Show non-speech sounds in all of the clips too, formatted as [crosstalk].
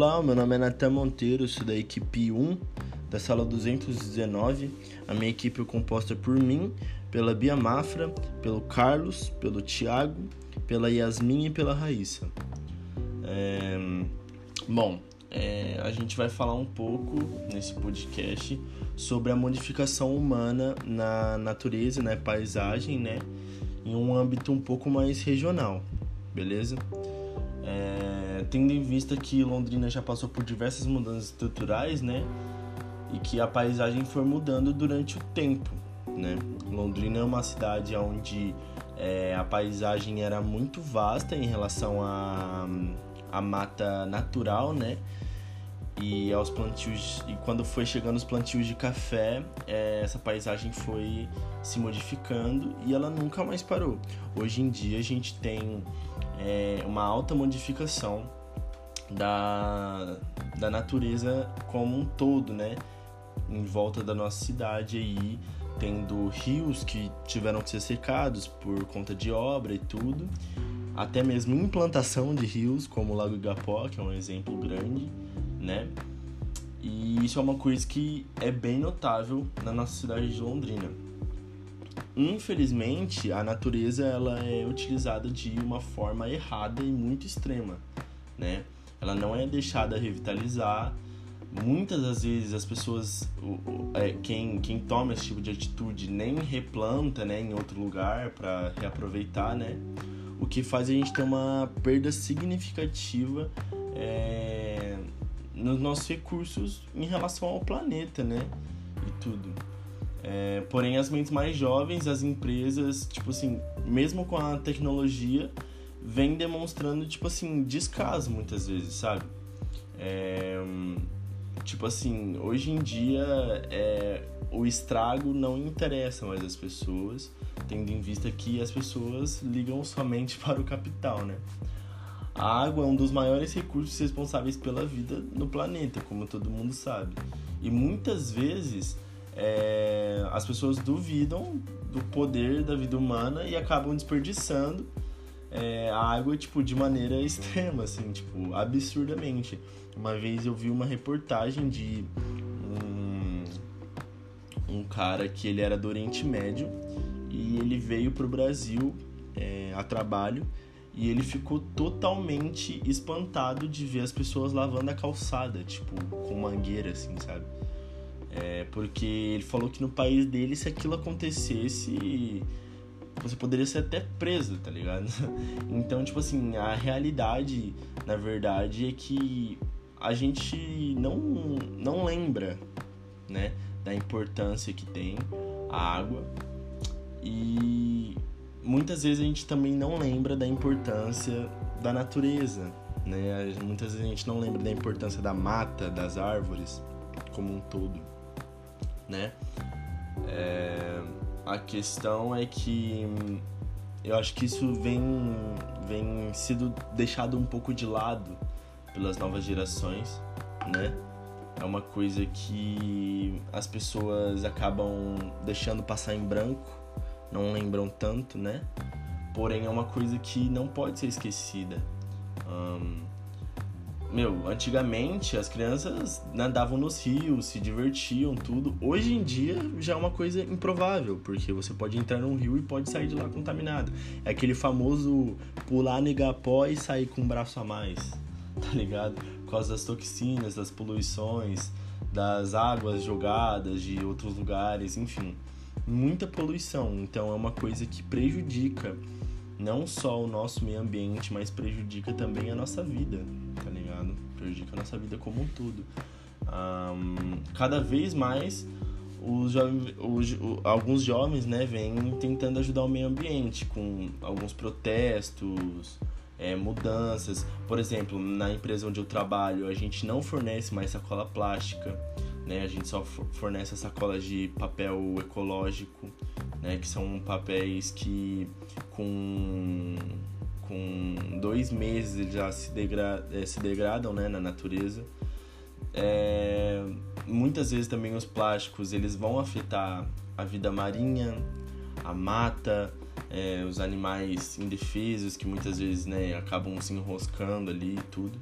Olá, meu nome é Natan Monteiro, sou da equipe 1 da sala 219. A minha equipe é composta por mim, pela Bia Mafra, pelo Carlos, pelo Tiago, pela Yasmin e pela Raíssa. É... Bom, é... a gente vai falar um pouco nesse podcast sobre a modificação humana na natureza, na paisagem, né? Em um âmbito um pouco mais regional, beleza? É, tendo em vista que Londrina já passou por diversas mudanças estruturais, né? E que a paisagem foi mudando durante o tempo, né? Londrina é uma cidade onde é, a paisagem era muito vasta em relação à a, a mata natural, né? E aos plantios e quando foi chegando os plantios de café, é, essa paisagem foi se modificando e ela nunca mais parou. Hoje em dia a gente tem é, uma alta modificação da, da natureza como um todo, né? Em volta da nossa cidade aí, tendo rios que tiveram que ser secados por conta de obra e tudo, até mesmo implantação de rios, como o Lago Igapó, que é um exemplo grande, né? E isso é uma coisa que é bem notável na nossa cidade de Londrina. Infelizmente, a natureza ela é utilizada de uma forma errada e muito extrema, né? Ela não é deixada revitalizar. Muitas das vezes as pessoas, é, quem, quem toma esse tipo de atitude nem replanta, né, em outro lugar para reaproveitar, né? O que faz a gente ter uma perda significativa é, nos nossos recursos em relação ao planeta, né? E tudo. É, porém, as mentes mais jovens, as empresas, tipo assim, mesmo com a tecnologia, vem demonstrando, tipo assim, descaso muitas vezes, sabe? É, tipo assim, hoje em dia é, o estrago não interessa mais as pessoas, tendo em vista que as pessoas ligam somente [laughs] para o capital, né? A água é um dos maiores recursos responsáveis pela vida no planeta, como todo mundo sabe. E muitas vezes é, as pessoas duvidam do poder da vida humana e acabam desperdiçando é, a água tipo de maneira extrema, assim, tipo absurdamente. Uma vez eu vi uma reportagem de um, um cara que ele era do Oriente Médio e ele veio pro Brasil é, a trabalho e ele ficou totalmente espantado de ver as pessoas lavando a calçada, tipo, com mangueira, assim, sabe? É, porque ele falou que no país dele, se aquilo acontecesse, você poderia ser até preso, tá ligado? [laughs] Então, tipo assim, a realidade, na verdade, é que a gente não, não lembra, né, da importância que tem a água e muitas vezes a gente também não lembra da importância da natureza, né? Muitas vezes a gente não lembra da importância da mata, das árvores como um todo né? É, a questão é que eu acho que isso vem, vem sido deixado um pouco de lado pelas novas gerações, né? É uma coisa que as pessoas acabam deixando passar em branco, não lembram tanto, né? Porém, é uma coisa que não pode ser esquecida. Um, meu, antigamente as crianças nadavam nos rios, se divertiam, tudo. Hoje em dia já é uma coisa improvável, porque você pode entrar num rio e pode sair de lá contaminado. É aquele famoso pular no igapó e sair com um braço a mais, [laughs] tá ligado? Por causa das toxinas, das poluições, das águas jogadas de outros lugares, enfim. Muita poluição, então é uma coisa que prejudica não só o nosso meio ambiente, mas prejudica também a nossa vida, tá ligado? Prejudica a nossa vida como um todo. Um, cada vez mais os, os, alguns jovens né, vêm tentando ajudar o meio ambiente com alguns protestos, é, mudanças. Por exemplo, na empresa onde eu trabalho, a gente não fornece mais sacola plástica, né? A gente só fornece sacolas de papel ecológico né, que são papéis que com, com dois meses já se, degra, eh, se degradam né, na natureza. É, muitas vezes também os plásticos eles vão afetar a vida marinha, a mata, é, os animais indefesos que muitas vezes né, acabam se enroscando ali e tudo.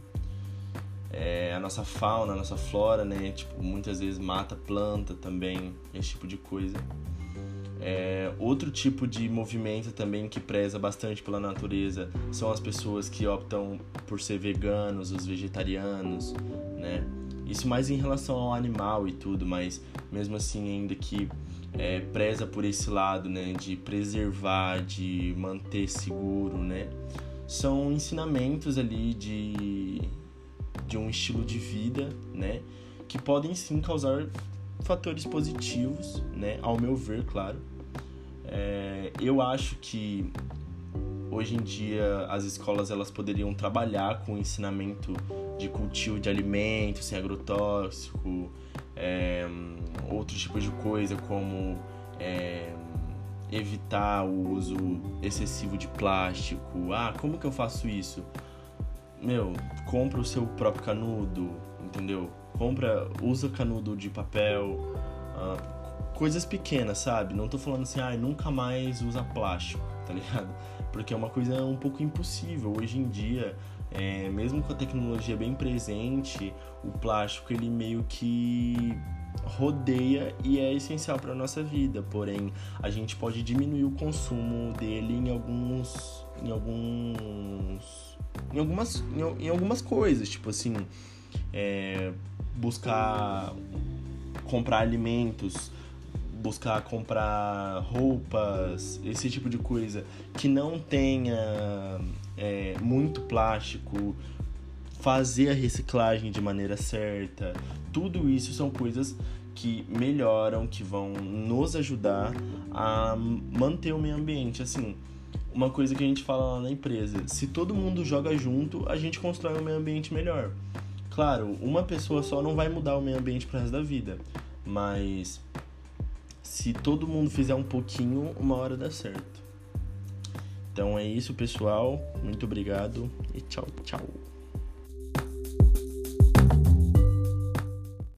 é, a nossa fauna, a nossa flora, né? Tipo, muitas vezes mata planta também, esse tipo de coisa. É, outro tipo de movimento também que preza bastante pela natureza são as pessoas que optam por ser veganos, os vegetarianos, né? Isso mais em relação ao animal e tudo, mas mesmo assim ainda que é, preza por esse lado, né? De preservar, de manter seguro, né? São ensinamentos ali de, de um estilo de vida, né? Que podem sim causar fatores positivos, né? Ao meu ver, claro. É, eu acho que hoje em dia as escolas elas poderiam trabalhar com o ensinamento de cultivo de alimentos sem agrotóxico, é, outros tipos de coisa como é, evitar o uso excessivo de plástico. Ah, como que eu faço isso? Meu, compra o seu próprio canudo, entendeu? Compra, usa canudo de papel, ah, coisas pequenas, sabe? Não tô falando assim, ah, nunca mais usa plástico, [laughs] tá ligado? Porque é uma coisa um pouco impossível. Hoje em dia, é, mesmo com a tecnologia bem presente, o plástico ele meio que rodeia e é essencial para nossa vida. Porém, a gente pode diminuir o consumo dele em alguns, em alguns, em algumas, em, algumas coisas, tipo assim, é, buscar comprar alimentos buscar comprar roupas, esse tipo de coisa, que não tenha é, muito plástico, fazer a reciclagem de maneira certa, tudo isso são coisas que melhoram, que vão nos ajudar a manter o meio ambiente. Assim, uma coisa que a gente fala lá na empresa: se todo mundo joga junto, a gente constrói um meio ambiente melhor. Claro, uma pessoa só não vai mudar o meio ambiente pro resto da vida, mas se todo mundo fizer um pouquinho, uma hora dá certo. Então é isso, pessoal. Muito obrigado e tchau, tchau.